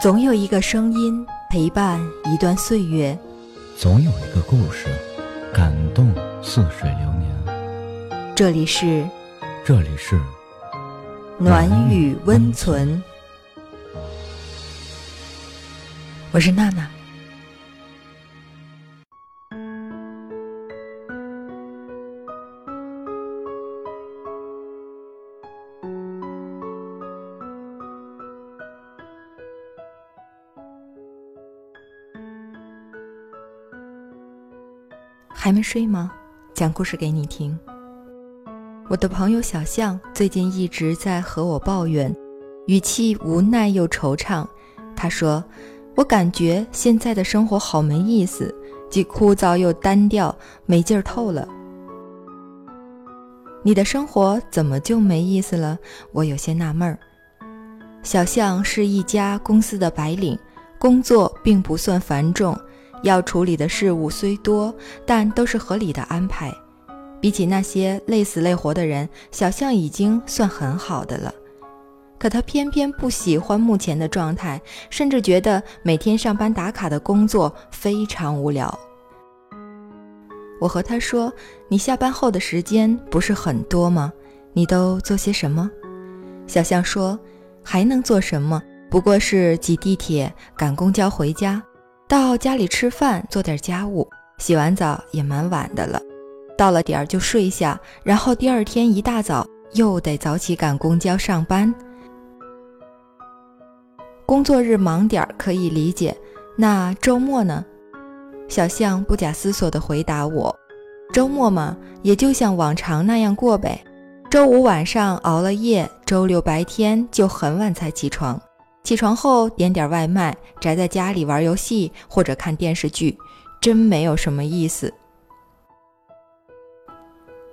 总有一个声音陪伴一段岁月，总有一个故事感动似水流年。这里是这里是暖雨温存，我是娜娜。还没睡吗？讲故事给你听。我的朋友小象最近一直在和我抱怨，语气无奈又惆怅。他说：“我感觉现在的生活好没意思，既枯燥又单调，没劲儿透了。”你的生活怎么就没意思了？我有些纳闷儿。小象是一家公司的白领，工作并不算繁重。要处理的事物虽多，但都是合理的安排。比起那些累死累活的人，小象已经算很好的了。可他偏偏不喜欢目前的状态，甚至觉得每天上班打卡的工作非常无聊。我和他说：“你下班后的时间不是很多吗？你都做些什么？”小象说：“还能做什么？不过是挤地铁、赶公交回家。”到家里吃饭，做点家务，洗完澡也蛮晚的了。到了点儿就睡下，然后第二天一大早又得早起赶公交上班。工作日忙点儿可以理解，那周末呢？小象不假思索地回答我：“周末嘛，也就像往常那样过呗。周五晚上熬了夜，周六白天就很晚才起床。”起床后点点外卖，宅在家里玩游戏或者看电视剧，真没有什么意思。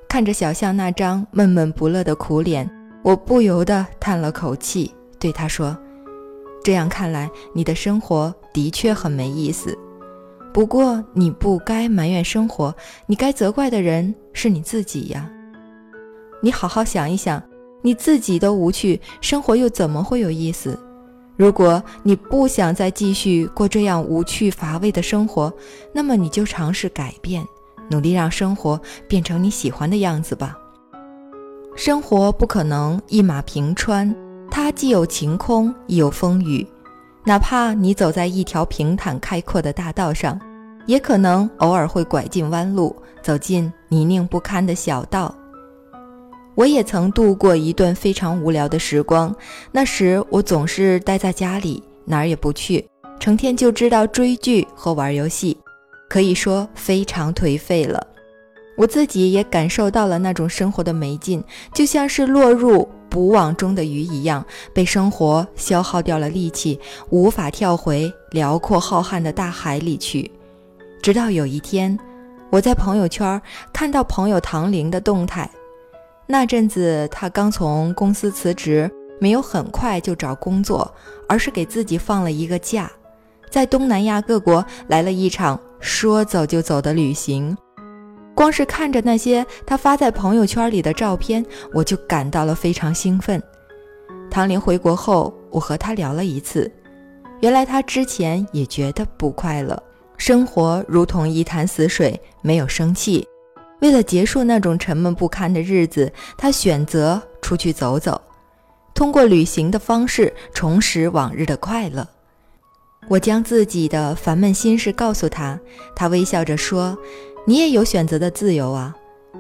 看着小象那张闷闷不乐的苦脸，我不由得叹了口气，对他说：“这样看来，你的生活的确很没意思。不过你不该埋怨生活，你该责怪的人是你自己呀。你好好想一想，你自己都无趣，生活又怎么会有意思？”如果你不想再继续过这样无趣乏味的生活，那么你就尝试改变，努力让生活变成你喜欢的样子吧。生活不可能一马平川，它既有晴空，亦有风雨。哪怕你走在一条平坦开阔的大道上，也可能偶尔会拐进弯路，走进泥泞不堪的小道。我也曾度过一段非常无聊的时光，那时我总是待在家里，哪儿也不去，成天就知道追剧和玩游戏，可以说非常颓废了。我自己也感受到了那种生活的没劲，就像是落入捕网中的鱼一样，被生活消耗掉了力气，无法跳回辽阔浩瀚的大海里去。直到有一天，我在朋友圈看到朋友唐玲的动态。那阵子，他刚从公司辞职，没有很快就找工作，而是给自己放了一个假，在东南亚各国来了一场说走就走的旅行。光是看着那些他发在朋友圈里的照片，我就感到了非常兴奋。唐玲回国后，我和他聊了一次，原来他之前也觉得不快乐，生活如同一潭死水，没有生气。为了结束那种沉闷不堪的日子，他选择出去走走，通过旅行的方式重拾往日的快乐。我将自己的烦闷心事告诉他，他微笑着说：“你也有选择的自由啊！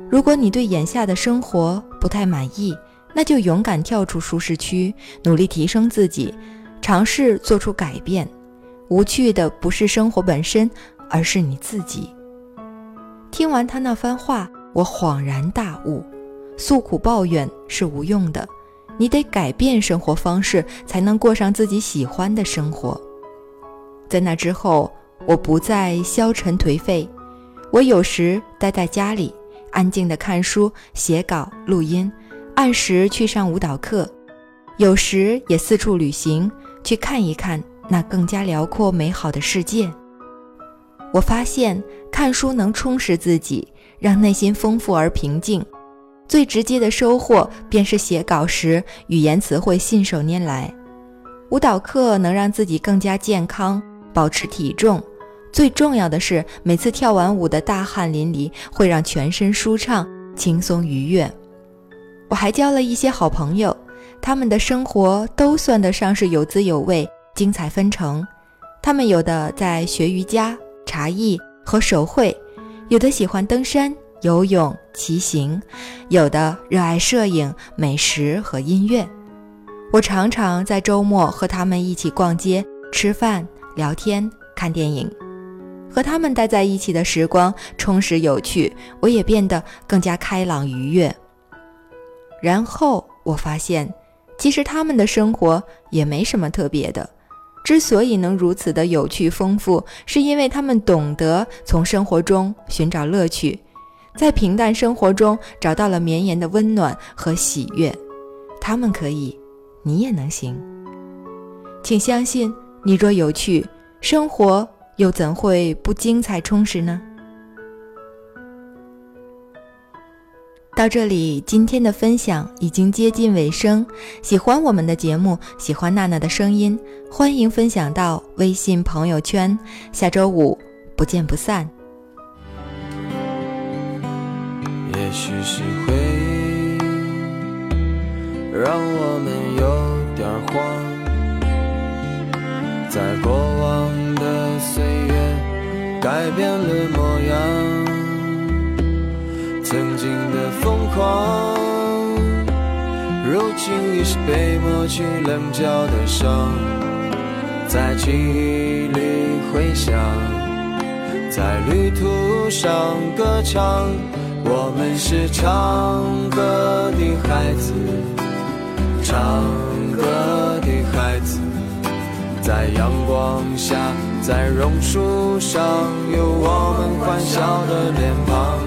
如果你对眼下的生活不太满意，那就勇敢跳出舒适区，努力提升自己，尝试做出改变。无趣的不是生活本身，而是你自己。”听完他那番话，我恍然大悟：诉苦抱怨是无用的，你得改变生活方式，才能过上自己喜欢的生活。在那之后，我不再消沉颓废，我有时待在家里，安静地看书、写稿、录音，按时去上舞蹈课，有时也四处旅行，去看一看那更加辽阔美好的世界。我发现看书能充实自己，让内心丰富而平静。最直接的收获便是写稿时语言词汇信手拈来。舞蹈课能让自己更加健康，保持体重。最重要的是，每次跳完舞的大汗淋漓，会让全身舒畅、轻松愉悦。我还交了一些好朋友，他们的生活都算得上是有滋有味、精彩纷呈。他们有的在学瑜伽、茶艺和手绘，有的喜欢登山、游泳、骑行，有的热爱摄影、美食和音乐。我常常在周末和他们一起逛街、吃饭、聊天、看电影。和他们待在一起的时光充实有趣，我也变得更加开朗愉悦。然后我发现，其实他们的生活也没什么特别的。之所以能如此的有趣丰富，是因为他们懂得从生活中寻找乐趣，在平淡生活中找到了绵延的温暖和喜悦。他们可以，你也能行。请相信，你若有趣，生活。又怎会不精彩充实呢？到这里，今天的分享已经接近尾声。喜欢我们的节目，喜欢娜娜的声音，欢迎分享到微信朋友圈。下周五不见不散。也许是回忆让我们有点慌，在过往。的岁月改变了模样，曾经的疯狂，如今已是被抹去棱角的伤，在记忆里回响，在旅途上歌唱。我们是唱歌的孩子，唱歌的孩子。在阳光下，在榕树上，有我们欢笑的脸庞。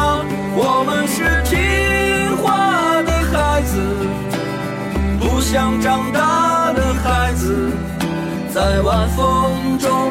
长大的孩子。在晚风中，